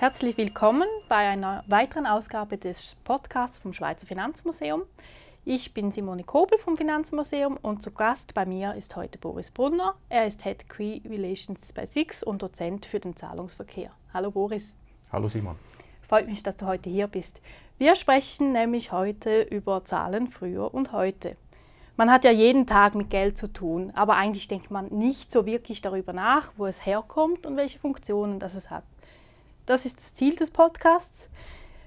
Herzlich willkommen bei einer weiteren Ausgabe des Podcasts vom Schweizer Finanzmuseum. Ich bin Simone Kobel vom Finanzmuseum und zu Gast bei mir ist heute Boris Brunner. Er ist Head Key Relations bei SIX und Dozent für den Zahlungsverkehr. Hallo Boris. Hallo Simon. Freut mich, dass du heute hier bist. Wir sprechen nämlich heute über Zahlen früher und heute. Man hat ja jeden Tag mit Geld zu tun, aber eigentlich denkt man nicht so wirklich darüber nach, wo es herkommt und welche Funktionen das es hat. Das ist das Ziel des Podcasts.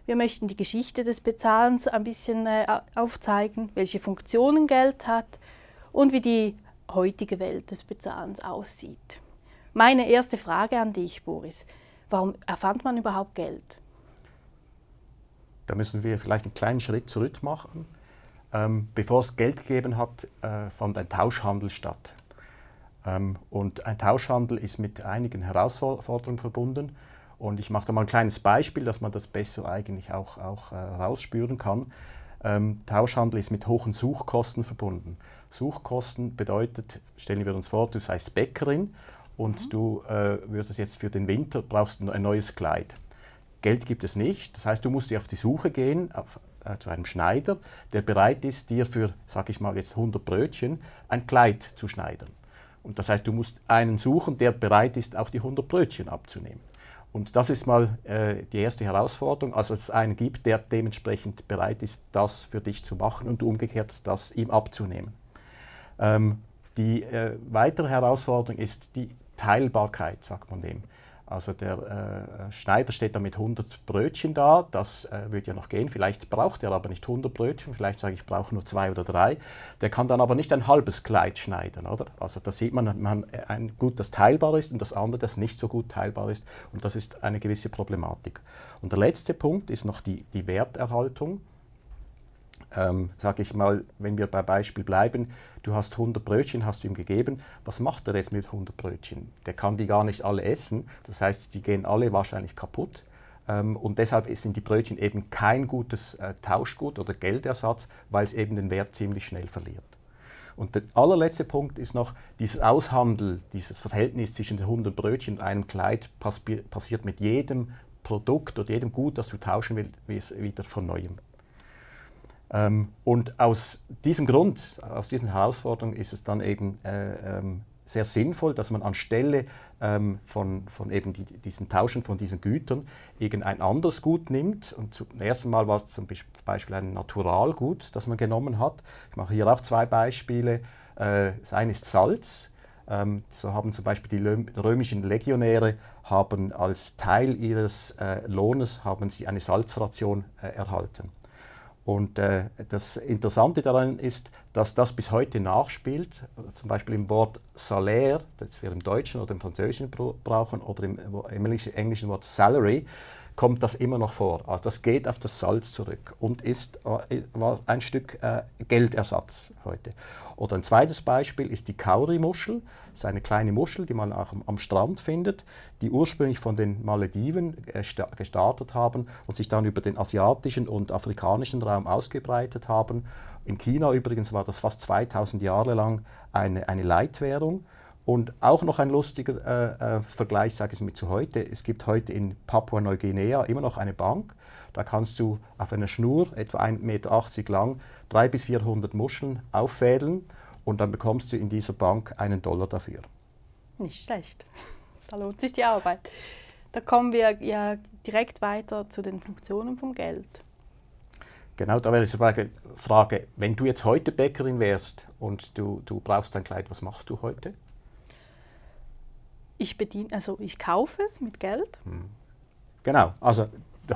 Wir möchten die Geschichte des Bezahlens ein bisschen äh, aufzeigen, welche Funktionen Geld hat und wie die heutige Welt des Bezahlens aussieht. Meine erste Frage an dich, Boris. Warum erfand man überhaupt Geld? Da müssen wir vielleicht einen kleinen Schritt zurück machen. Ähm, bevor es Geld gegeben hat, äh, fand ein Tauschhandel statt. Ähm, und ein Tauschhandel ist mit einigen Herausforderungen verbunden. Und ich mache da mal ein kleines Beispiel, dass man das besser eigentlich auch, auch äh, rausspüren kann. Ähm, Tauschhandel ist mit hohen Suchkosten verbunden. Suchkosten bedeutet, stellen wir uns vor, du seist Bäckerin und mhm. du äh, würdest jetzt für den Winter brauchst ein neues Kleid. Geld gibt es nicht, das heißt, du musst dir auf die Suche gehen auf, äh, zu einem Schneider, der bereit ist, dir für, sag ich mal jetzt 100 Brötchen ein Kleid zu schneidern. Und das heißt, du musst einen suchen, der bereit ist, auch die 100 Brötchen abzunehmen. Und das ist mal äh, die erste Herausforderung, also dass es einen gibt, der dementsprechend bereit ist, das für dich zu machen und umgekehrt das ihm abzunehmen. Ähm, die äh, weitere Herausforderung ist die Teilbarkeit, sagt man dem. Also der äh, Schneider steht da mit 100 Brötchen da, das äh, würde ja noch gehen. Vielleicht braucht er aber nicht 100 Brötchen, vielleicht sage ich, ich brauche nur zwei oder drei. Der kann dann aber nicht ein halbes Kleid schneiden, oder? Also da sieht man, man ein Gut, das teilbar ist und das andere, das nicht so gut teilbar ist. Und das ist eine gewisse Problematik. Und der letzte Punkt ist noch die, die Werterhaltung ähm, sage ich mal, wenn wir bei Beispiel bleiben, du hast 100 Brötchen, hast du ihm gegeben, was macht er jetzt mit 100 Brötchen? Der kann die gar nicht alle essen, das heißt, die gehen alle wahrscheinlich kaputt. Ähm, und deshalb sind die Brötchen eben kein gutes äh, Tauschgut oder Geldersatz, weil es eben den Wert ziemlich schnell verliert. Und der allerletzte Punkt ist noch, dieses Aushandel, dieses Verhältnis zwischen den 100 Brötchen und einem Kleid passiert mit jedem Produkt oder jedem Gut, das du tauschen willst, wieder von neuem. Ähm, und aus diesem Grund, aus diesen Herausforderungen ist es dann eben äh, ähm, sehr sinnvoll, dass man anstelle ähm, von, von eben die, diesen Tauschen von diesen Gütern irgendein anderes Gut nimmt. Und zum ersten Mal war es zum Beispiel ein Naturalgut, das man genommen hat. Ich mache hier auch zwei Beispiele. Äh, das eine ist Salz. Ähm, so haben zum Beispiel die römischen Legionäre haben als Teil ihres äh, Lohnes haben sie eine Salzration äh, erhalten. Und äh, das Interessante daran ist, dass das bis heute nachspielt, zum Beispiel im Wort Salär, das wir im Deutschen oder im Französischen brauchen, oder im, im englischen Wort Salary, kommt das immer noch vor. Also das geht auf das Salz zurück und ist, äh, war ein Stück äh, Geldersatz heute. Oder ein zweites Beispiel ist die Kauri-Muschel. Das ist eine kleine Muschel, die man auch am, Strand findet, die ursprünglich von den Malediven äh, gestartet haben und sich dann über den asiatischen und afrikanischen Raum ausgebreitet haben. In China übrigens war das fast 2000 Jahre lang eine, eine Leitwährung. Und auch noch ein lustiger äh, äh, Vergleich, sage ich mit zu heute. Es gibt heute in Papua-Neuguinea immer noch eine Bank. Da kannst du auf einer Schnur, etwa 1,80 Meter lang, 300 bis 400 Muscheln auffädeln und dann bekommst du in dieser Bank einen Dollar dafür. Nicht schlecht. Da lohnt sich die Arbeit. Da kommen wir ja direkt weiter zu den Funktionen vom Geld. Genau, da wäre die Frage, wenn du jetzt heute Bäckerin wärst und du, du brauchst ein Kleid, was machst du heute? Ich bediene, also ich kaufe es mit Geld. Hm. Genau, also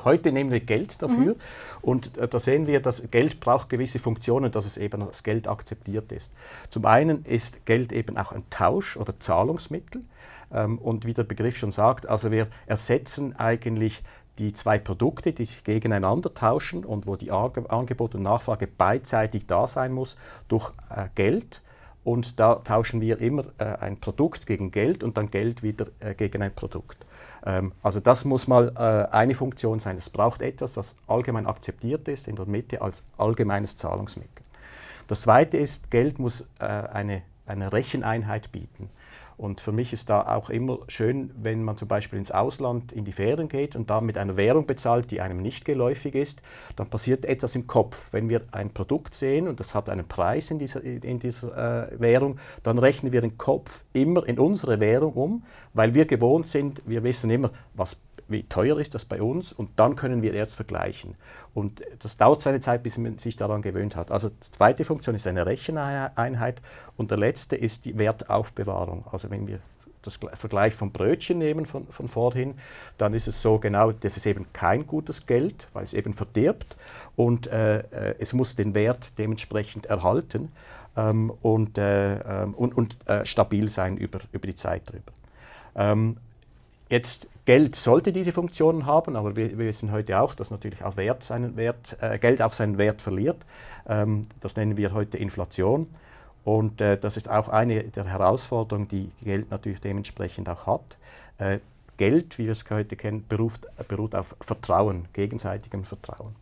heute nehmen wir Geld dafür mhm. und äh, da sehen wir, dass Geld braucht gewisse Funktionen, dass es eben als Geld akzeptiert ist. Zum einen ist Geld eben auch ein Tausch- oder Zahlungsmittel ähm, und wie der Begriff schon sagt, also wir ersetzen eigentlich die zwei Produkte, die sich gegeneinander tauschen und wo die Angebot und Nachfrage beidseitig da sein muss, durch äh, Geld und da tauschen wir immer äh, ein Produkt gegen Geld und dann Geld wieder äh, gegen ein Produkt. Ähm, also das muss mal äh, eine Funktion sein. Es braucht etwas, was allgemein akzeptiert ist in der Mitte als allgemeines Zahlungsmittel. Das Zweite ist, Geld muss äh, eine, eine Recheneinheit bieten. Und für mich ist da auch immer schön, wenn man zum Beispiel ins Ausland in die Ferien geht und da mit einer Währung bezahlt, die einem nicht geläufig ist, dann passiert etwas im Kopf. Wenn wir ein Produkt sehen und das hat einen Preis in dieser, in dieser äh, Währung, dann rechnen wir den Kopf immer in unsere Währung um, weil wir gewohnt sind, wir wissen immer, was wie teuer ist das bei uns und dann können wir erst vergleichen. Und das dauert seine Zeit, bis man sich daran gewöhnt hat. Also die zweite Funktion ist eine Recheneinheit und der letzte ist die Wertaufbewahrung. Also wenn wir das Vergleich vom Brötchen nehmen von, von vorhin, dann ist es so genau, das ist eben kein gutes Geld, weil es eben verdirbt und äh, äh es muss den Wert dementsprechend erhalten ähm, und, äh, ähm, und, und äh, stabil sein über, über die Zeit drüber. Ähm, Jetzt Geld sollte diese Funktionen haben, aber wir, wir, wissen heute auch, dass natürlich auch Wert seinen Wert, äh, Geld auch seinen Wert verliert. Ähm, das nennen wir heute Inflation. Und äh, das ist auch eine der Herausforderungen, die Geld natürlich dementsprechend auch hat. Äh, Geld, wie wir es heute kennen, beruft, beruht auf Vertrauen, gegenseitigem Vertrauen.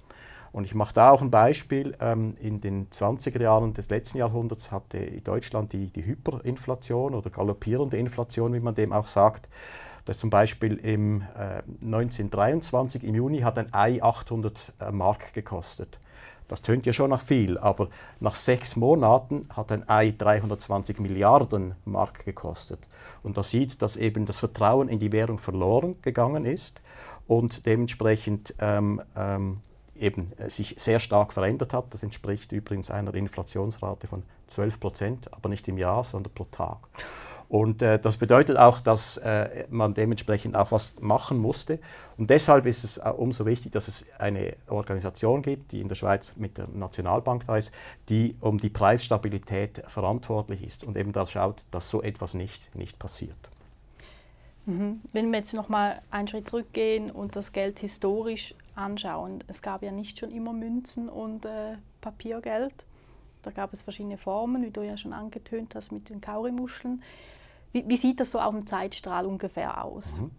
Und ich mache da auch ein Beispiel. Ähm, in den 20er Jahren des letzten Jahrhunderts hatte Deutschland die, die Hyperinflation oder galoppierende Inflation, wie man dem auch sagt. Das zum Beispiel im äh, 1923 im Juni hat ein Ei 800 äh, Mark gekostet. Das tönt ja schon nach viel, aber nach sechs Monaten hat ein Ei 320 Milliarden Mark gekostet. Und da sieht, dass eben das Vertrauen in die Währung verloren gegangen ist und dementsprechend ähm, ähm, eben äh, sich sehr stark verändert hat. Das entspricht übrigens einer Inflationsrate von 12 Prozent, aber nicht im Jahr, sondern pro Tag. Und äh, das bedeutet auch, dass äh, man dementsprechend auch was machen musste. Und deshalb ist es umso wichtig, dass es eine Organisation gibt, die in der Schweiz mit der Nationalbank da ist, die um die Preisstabilität verantwortlich ist und eben da schaut, dass so etwas nicht, nicht passiert. Mhm. Wenn wir jetzt noch mal einen Schritt zurückgehen und das Geld historisch anschauen, es gab ja nicht schon immer Münzen und äh, Papiergeld. Da gab es verschiedene Formen, wie du ja schon angetönt hast mit den Kaurimuscheln. Wie, wie sieht das so auf dem Zeitstrahl ungefähr aus? Mhm.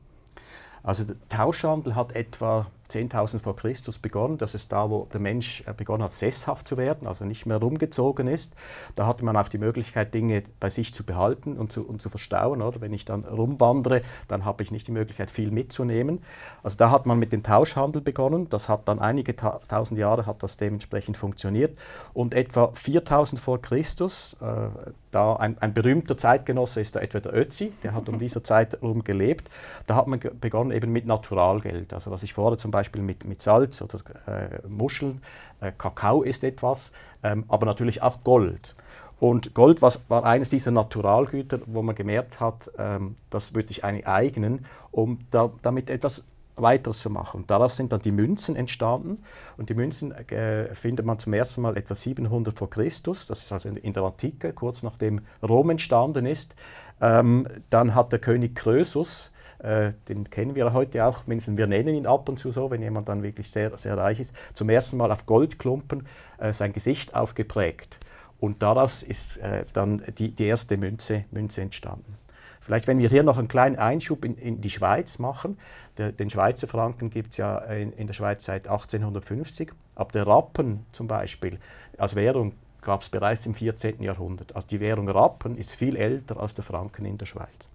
Also der Tauschhandel hat etwa 10.000 vor Christus begonnen. Das ist da, wo der Mensch äh, begonnen hat, sesshaft zu werden, also nicht mehr rumgezogen ist. Da hatte man auch die Möglichkeit, Dinge bei sich zu behalten und zu, und zu verstauen. Oder? Wenn ich dann rumwandere, dann habe ich nicht die Möglichkeit, viel mitzunehmen. Also da hat man mit dem Tauschhandel begonnen. Das hat dann einige ta tausend Jahre hat das dementsprechend funktioniert. Und etwa 4000 vor Christus, äh, da ein, ein, berühmter Zeitgenosse ist da etwa der Ötzi, der hat um dieser Zeit herum gelebt. Da hat man begonnen eben mit Naturalgeld. Also was ich vorher zum Beispiel mit, mit Salz oder äh, Muscheln, äh, Kakao ist etwas, ähm, aber natürlich auch Gold. Und Gold was, war eines dieser Naturalgüter, wo man gemerkt hat, ähm, das würde sich eigentlich eignen, um da, damit etwas weiteres zu machen. Und daraus sind dann die Münzen entstanden. Und die Münzen äh, findet man zum ersten Mal etwa 700 vor Christus. Das ist also in der Antike, kurz nachdem Rom entstanden ist. Ähm, dann hat der König Krösus äh, den kennen wir heute auch, mindestens wir nennen ihn ab und zu so, wenn jemand dann wirklich sehr, sehr reich ist, zum ersten Mal auf Goldklumpen äh, sein Gesicht aufgeprägt. Und daraus ist äh, dann die, die erste Münze, Münze entstanden. Vielleicht, wenn wir hier noch einen kleinen Einschub in, in die Schweiz machen. Der, den Schweizer Franken gibt es ja in, in, der Schweiz seit 1850. Ab der Rappen zum Beispiel als Währung gab es bereits im 14. Jahrhundert. Also die Währung Rappen ist viel älter als der Franken in der Schweiz.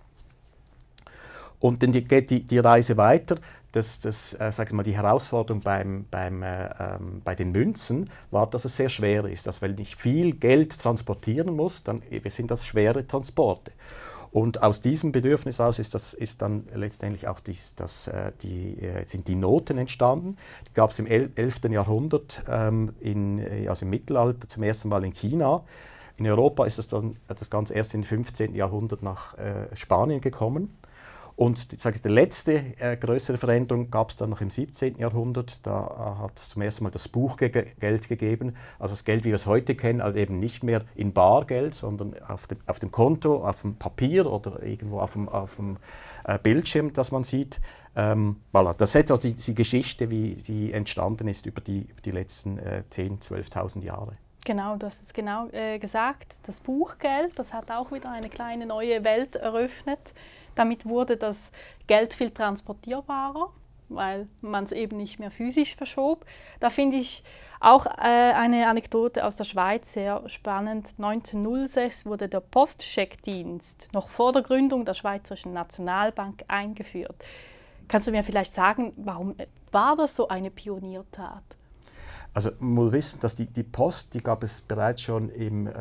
Und dann geht die, die Reise weiter. Das, das, äh, sag mal, die Herausforderung beim, beim, äh, ähm, bei den Münzen war, dass es sehr schwer ist. Dass, wenn ich viel Geld transportieren muss, dann sind das schwere Transporte. Und aus diesem Bedürfnis aus ist, das, ist dann letztendlich auch dies, das, äh, die, äh, sind die Noten entstanden. Die gab es im 11. Jahrhundert, ähm, in, äh, also im Mittelalter, zum ersten Mal in China. In Europa ist das, dann, das Ganze erst im 15. Jahrhundert nach äh, Spanien gekommen. Und ich die letzte äh, größere Veränderung gab es dann noch im 17. Jahrhundert. Da äh, hat es zum ersten Mal das Buchgeld gegeben. Also das Geld, wie wir es heute kennen, also eben nicht mehr in Bargeld, sondern auf dem, auf dem Konto, auf dem Papier oder irgendwo auf dem, auf dem äh, Bildschirm, das man sieht. Ähm, voilà. Das ist etwa die, die, Geschichte, wie sie entstanden ist über die, über die letzten äh, 10.000, 12.000 Jahre. Genau, du hast es genau äh, gesagt. Das Buchgeld, das hat auch wieder eine kleine neue Welt eröffnet. Damit wurde das Geld viel transportierbarer. weil man es eben nicht mehr physisch verschob. Da finde ich auch äh, eine Anekdote aus der Schweiz sehr spannend. 1906 wurde der Postcheckdienst noch vor der Gründung der Schweizerischen Nationalbank eingeführt. Kannst du mir vielleicht sagen, warum war das so eine Pioniertat? Also man muss wissen, dass die, die Post, die gab es bereits schon im äh,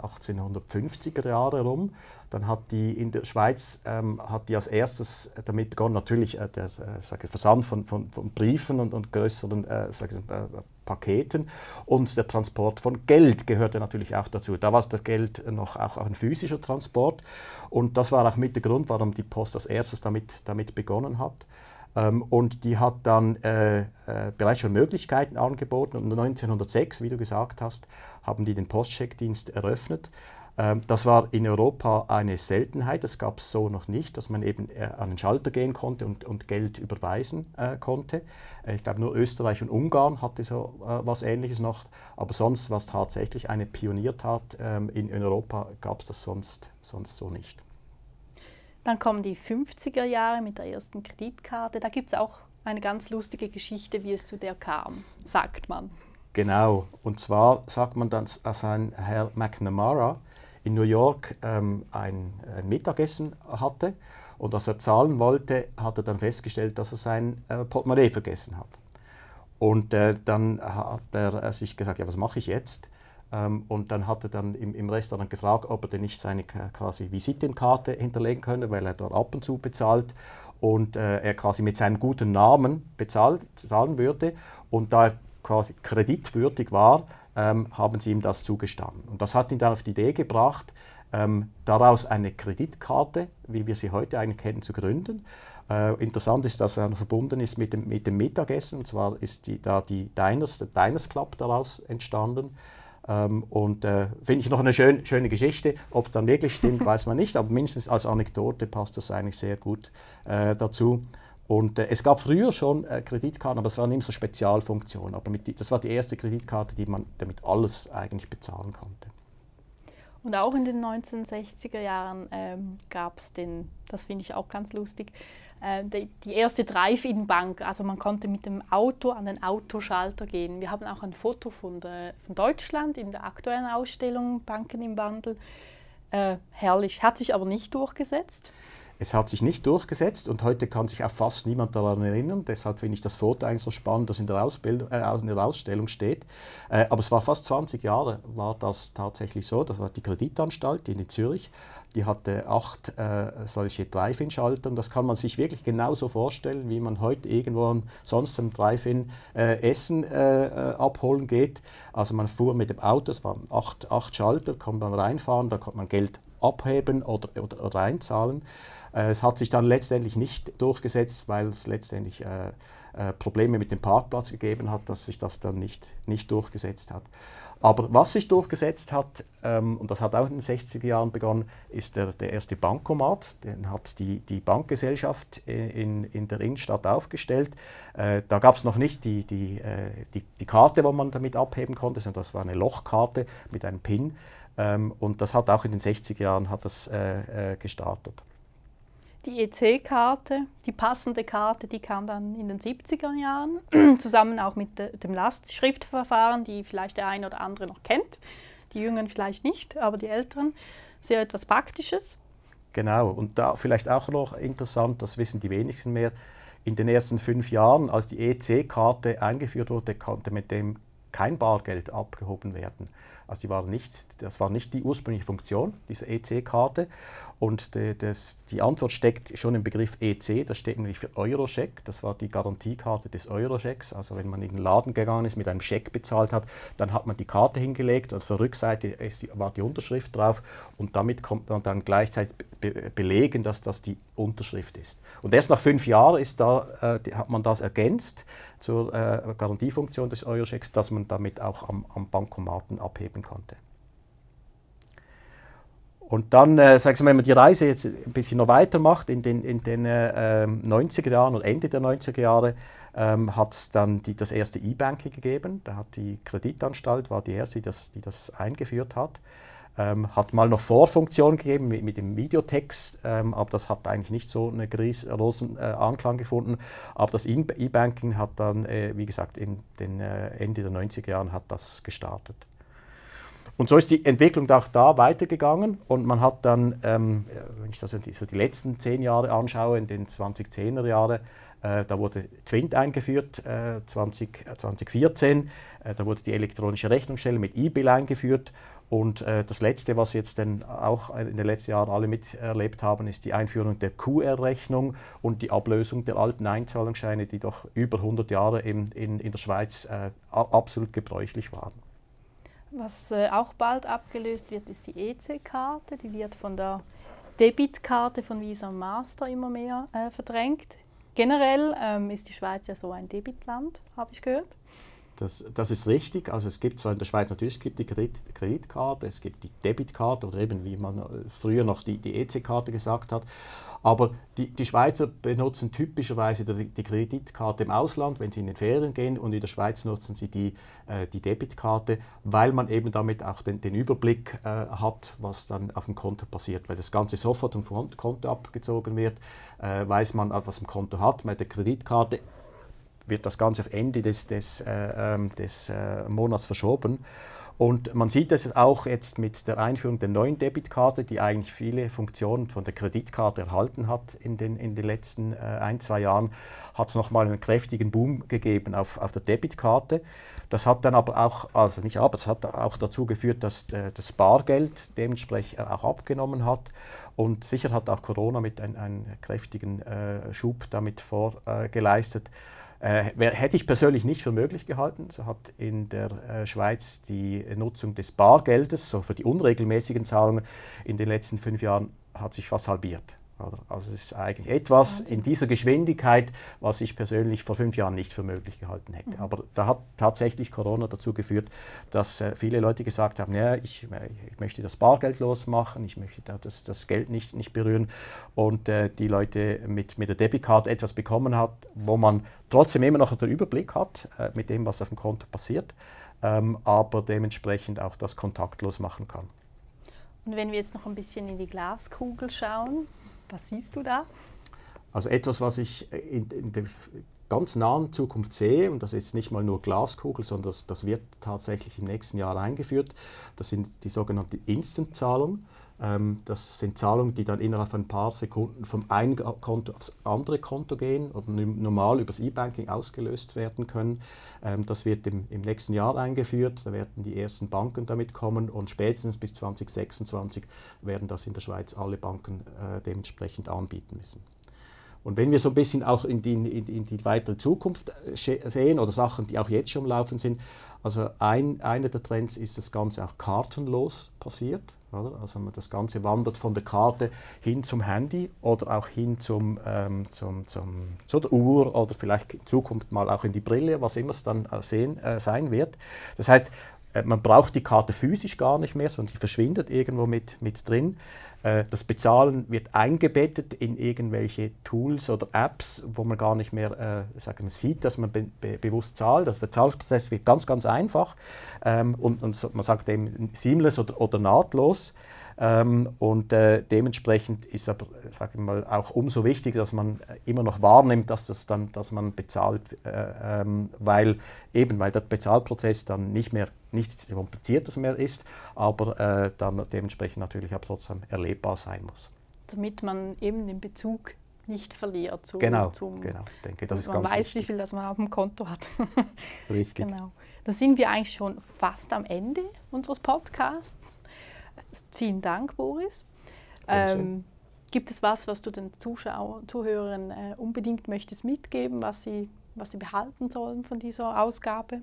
1850er Jahre rum. Dann hat die in der Schweiz ähm, hat die als erstes damit begonnen, natürlich äh, der äh, Versand von, von, von, Briefen und, und größeren äh, ich, äh, Paketen und der Transport von Geld gehörte natürlich auch dazu. Da war das Geld noch auch ein physischer Transport und das war auch mit der Grund, warum die Post als erstes damit, damit begonnen hat. Ähm, und die hat dann äh, äh, bereits schon Möglichkeiten angeboten. Und 1906, wie du gesagt hast, haben die den Postcheckdienst eröffnet. Ähm, das war in Europa eine Seltenheit, das gab es so noch nicht, dass man eben äh, an den Schalter gehen konnte und, und Geld überweisen äh, konnte. Äh, ich glaube, nur Österreich und Ungarn hatte so äh, was Ähnliches noch, aber sonst war es tatsächlich eine Pioniertat. Ähm, in, in Europa gab es das sonst, sonst so nicht. Dann kommen die 50er Jahre mit der ersten Kreditkarte. Da gibt es auch eine ganz lustige Geschichte, wie es zu der kam, sagt man. Genau, und zwar sagt man, dass ein Herr McNamara in New York ähm, ein, ein, Mittagessen hatte und als er zahlen wollte, hat er dann festgestellt, dass er sein äh, Portemonnaie vergessen hat. Und äh, dann hat er sich gesagt, ja, was mache ich jetzt? Ähm, und dann hat er dann im, im, Restaurant gefragt, ob er denn nicht seine quasi Visitenkarte hinterlegen könne, weil er dort ab und zu bezahlt und äh, er quasi mit seinem guten Namen bezahlt, bezahlen würde. Und da er quasi kreditwürdig war, ähm, haben sie ihm das zugestanden. Und das hat ihn dann auf die Idee gebracht, ähm, daraus eine Kreditkarte, wie wir sie heute eigentlich kennen, zu gründen. Äh, interessant ist, dass er verbunden ist mit dem, mit dem Mittagessen. Und zwar ist die, da die Diners, der Diners Club daraus entstanden. Ähm, und äh, finde ich noch eine schön, schöne Geschichte. Ob es dann wirklich stimmt, weiß man nicht, aber mindestens als Anekdote passt das eigentlich sehr gut äh, dazu. Und äh, es gab früher schon äh, Kreditkarten, aber es waren immer so Spezialfunktionen. Aber die, das war die erste Kreditkarte, die man damit alles eigentlich bezahlen konnte. Und auch in den 1960er Jahren ähm, gab es den, das finde ich auch ganz lustig, die, die, erste Drive-In-Bank. Also man konnte mit dem Auto an den Autoschalter gehen. Wir haben auch ein Foto von, der, von Deutschland in der aktuellen Ausstellung Banken im Wandel. Äh, herrlich, hat sich aber nicht durchgesetzt. Es hat sich nicht durchgesetzt und heute kann sich auch fast niemand daran erinnern. Deshalb finde ich das Foto eigentlich so spannend, das in der, Ausbildung, äh, in der Ausstellung steht. Äh, aber es war fast 20 Jahre, war das tatsächlich so. Das war die Kreditanstalt in Zürich. Die hatte acht äh, solche Drive-In-Schalter das kann man sich wirklich genauso vorstellen, wie man heute irgendwo sonst im Drive-In äh, Essen äh, äh, abholen geht. Also man fuhr mit dem Auto, es waren acht, acht Schalter, konnte man reinfahren, da konnte man Geld abheben oder, oder, oder einzahlen. Äh, es hat sich dann letztendlich nicht durchgesetzt, weil es letztendlich äh, äh, Probleme mit dem Parkplatz gegeben hat, dass sich das dann nicht, nicht durchgesetzt hat. Aber was sich durchgesetzt hat, ähm, und das hat auch in den 60er Jahren begonnen, ist der, der erste Bankomat. Den hat die, die Bankgesellschaft in, in der Innenstadt aufgestellt. Äh, da gab es noch nicht die, die, äh, die, die Karte, wo man damit abheben konnte, sondern das war eine Lochkarte mit einem PIN. Ähm, und das hat auch in den 60er Jahren hat das, äh, äh gestartet. Die EC-Karte, die passende Karte, die kam dann in den 70er Jahren, zusammen auch mit de, dem Lastschriftverfahren, die vielleicht der eine oder andere noch kennt. Die Jüngeren vielleicht nicht, aber die Älteren. Sehr etwas Praktisches. Genau, und da vielleicht auch noch interessant, das wissen die wenigsten mehr, in den ersten fünf Jahren, als die EC-Karte eingeführt wurde, konnte mit dem kein Bargeld abgehoben werden. Also die war nicht, das war nicht die ursprüngliche Funktion dieser EC-Karte. Und die, das, die Antwort steckt schon im Begriff EC, das steht nämlich für Euroscheck. Das war die Garantiekarte des Euroschecks. Also wenn man in den Laden gegangen ist, mit einem Scheck bezahlt hat, dann hat man die Karte hingelegt und auf der Rückseite ist die, war die Unterschrift drauf und damit kommt man dann gleichzeitig be belegen, dass das die Unterschrift ist. Und erst nach fünf Jahren ist da, äh, hat man das ergänzt zur äh, Garantiefunktion des Euroschecks, dass man damit auch am, am Bankomaten abheben konnte. Und dann, äh, sag ich mal, wenn man die Reise jetzt ein bisschen noch weitermacht, in den, in den äh, 90er ähm, Jahren oder Ende der 90er Jahre, ähm, hat es dann die, das erste E-Banking gegeben. Da hat die Kreditanstalt, war die erste, die das, die das eingeführt hat. Ähm, hat mal noch Vorfunktion gegeben mit, mit dem Videotext, ähm, aber das hat eigentlich nicht so einen großen äh, Anklang gefunden. Aber das E-Banking hat dann, äh, wie gesagt, in den äh, Ende der 90er Jahren hat das gestartet. Und so ist die Entwicklung auch da weitergegangen und man hat dann, ähm, wenn ich das so die letzten zehn Jahre anschaue, in den 2010er Jahren, äh, da wurde Twint eingeführt, äh, 20, 2014, äh, da wurde die elektronische Rechnungsstelle mit E-Bill eingeführt und äh, das Letzte, was jetzt dann auch in den letzten Jahren alle miterlebt haben, ist die Einführung der QR-Rechnung und die Ablösung der alten Einzahlungsscheine, die doch über 100 Jahre in, in, in der Schweiz äh, absolut gebräuchlich waren. Was äh, auch bald abgelöst wird, ist die EC-Karte. Die wird von der Debitkarte von Visa Master immer mehr äh, verdrängt. Generell ähm, ist die Schweiz ja so ein Debitland, habe ich gehört. Das, das, ist richtig. Also es gibt zwar in der Schweiz natürlich es gibt die Kredit, Kreditkarte, es gibt die Debitkarte oder eben wie man früher noch die, die EC-Karte gesagt hat. Aber die, die Schweizer benutzen typischerweise die, die, Kreditkarte im Ausland, wenn sie in den Ferien gehen und in der Schweiz nutzen sie die, äh, die Debitkarte, weil man eben damit auch den, den Überblick äh, hat, was dann auf dem Konto passiert. Weil das Ganze sofort vom Konto abgezogen wird, äh, weiß man, was im Konto hat. Mit der Kreditkarte wird das Ganze auf Ende des, des, äh, ähm, des äh, Monats verschoben. Und man sieht es auch jetzt mit der Einführung der neuen Debitkarte, die eigentlich viele Funktionen von der Kreditkarte erhalten hat in den, in den letzten äh, ein, zwei Jahren, hat es nochmal einen kräftigen Boom gegeben auf, auf der Debitkarte. Das hat dann aber auch, also nicht aber, es hat auch dazu geführt, dass äh, das Bargeld dementsprechend auch abgenommen hat. Und sicher hat auch Corona mit einem, kräftigen äh, Schub damit vorgeleistet. Äh, hätte ich persönlich nicht für möglich gehalten. So hat in der äh, Schweiz die Nutzung des Bargeldes, so für die unregelmäßigen Zahlungen, in den letzten fünf Jahren hat sich fast halbiert. Also es ist eigentlich etwas in dieser Geschwindigkeit, was ich persönlich vor fünf Jahren nicht für möglich gehalten hätte. Mhm. Aber da hat tatsächlich Corona dazu geführt, dass äh, viele Leute gesagt haben, ja, ich, ich, möchte das Bargeld losmachen, ich möchte das, das Geld nicht, nicht berühren. Und äh, die Leute mit, mit der Debitcard etwas bekommen hat, wo man trotzdem immer noch den Überblick hat äh, mit dem, was auf dem Konto passiert, ähm, aber dementsprechend auch das kontaktlos machen kann. Und wenn wir jetzt noch ein bisschen in die Glaskugel schauen, was siehst du da? Also etwas, was ich in, in der ganz nahen Zukunft sehe, und das ist nicht mal nur Glaskugel, sondern das, das wird tatsächlich im nächsten Jahr eingeführt, das sind die sogenannten Instant-Zahlungen. Ähm, das sind Zahlungen, die dann innerhalb von ein paar Sekunden vom einen Konto aufs andere Konto gehen oder normal übers E-Banking ausgelöst werden können. Ähm, das wird im, im, nächsten Jahr eingeführt. Da werden die ersten Banken damit kommen und spätestens bis 2026 werden das in der Schweiz alle Banken äh, dementsprechend anbieten müssen. Und wenn wir so ein bisschen auch in die, in, in die weitere Zukunft äh, sehen oder Sachen, die auch jetzt schon Laufen sind, also ein, einer der Trends ist das Ganze auch kartenlos passiert. Oder? Also das Ganze wandert von der Karte hin zum Handy oder auch hin zum, ähm, zum, zum, zu der Uhr oder vielleicht in Zukunft mal auch in die Brille, was immer es dann äh, sehen, äh, sein wird. Das heißt, äh, man braucht die Karte physisch gar nicht mehr, sondern sie verschwindet irgendwo mit, mit drin. Äh, das Bezahlen wird eingebettet in irgendwelche Tools oder Apps, wo man gar nicht mehr äh, sagen, sieht, dass man be be bewusst zahlt. Also der Zahlungsprozess wird ganz, ganz einfach ähm, und, und, man sagt eben seamless oder, oder nahtlos. Ähm, und äh, dementsprechend ist aber, sage ich mal, auch umso wichtiger, dass man immer noch wahrnimmt, dass, das dann, dass man bezahlt, äh, ähm, weil eben weil der Bezahlprozess dann nicht mehr nichts kompliziertes mehr ist, aber äh, dann dementsprechend natürlich auch trotzdem erlebbar sein muss. Damit man eben den Bezug nicht verliert. Zu, genau, zum, genau. Denke, das ist man ganz weiß, wichtig. wie viel das man auf dem Konto hat. Richtig. Genau. Da sind wir eigentlich schon fast am Ende unseres Podcasts. Vielen Dank, Boris. Ähm, gibt es was, was du den Zuschauern, Zuhörern äh, unbedingt möchtest mitgeben, was sie, was sie behalten sollen von dieser Ausgabe?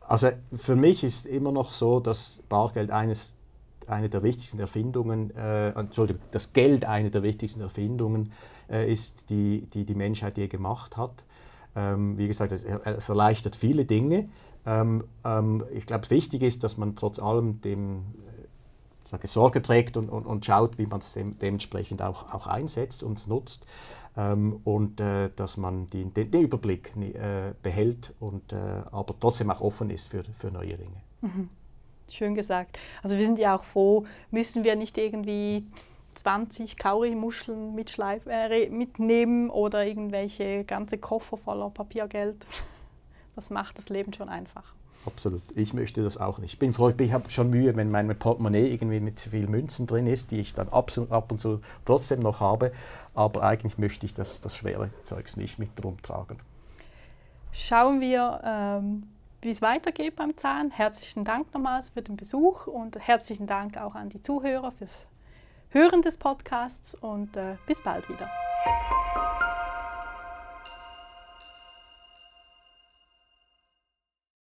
Also für mich ist immer noch so, dass Bargeld eines, eine der wichtigsten Erfindungen, äh, Entschuldigung, das Geld eine der wichtigsten Erfindungen äh, ist, die, die die Menschheit je gemacht hat. Ähm, wie gesagt, es, es, erleichtert viele Dinge. Ähm, ähm, ich glaube, wichtig ist, dass man trotz allem dem sage, Sorge trägt und, und, und schaut, wie man es dem, dementsprechend auch, auch einsetzt und nutzt. Ähm, und äh, dass man die, den, den, Überblick äh, behält und äh, aber trotzdem auch offen ist für, für neue Dinge. Mhm. schön gesagt. Also wir sind ja auch froh, müssen wir nicht irgendwie 20 Kaurimuscheln äh, mitnehmen oder irgendwelche ganze Koffer voller Papiergeld. Das macht das Leben schon einfach. Absolut. Ich möchte das auch nicht. Ich bin froh, ich habe schon Mühe, wenn mein Portemonnaie irgendwie mit zu viel Münzen drin ist, die ich dann ab, ab und zu trotzdem noch habe. Aber eigentlich möchte ich das, das schwere Zeugs nicht mit rumtragen. Schauen wir, ähm, wie es weitergeht beim Zahn. Herzlichen Dank nochmals für den Besuch und herzlichen Dank auch an die Zuhörer fürs Hören des Podcasts und äh, bis bald wieder.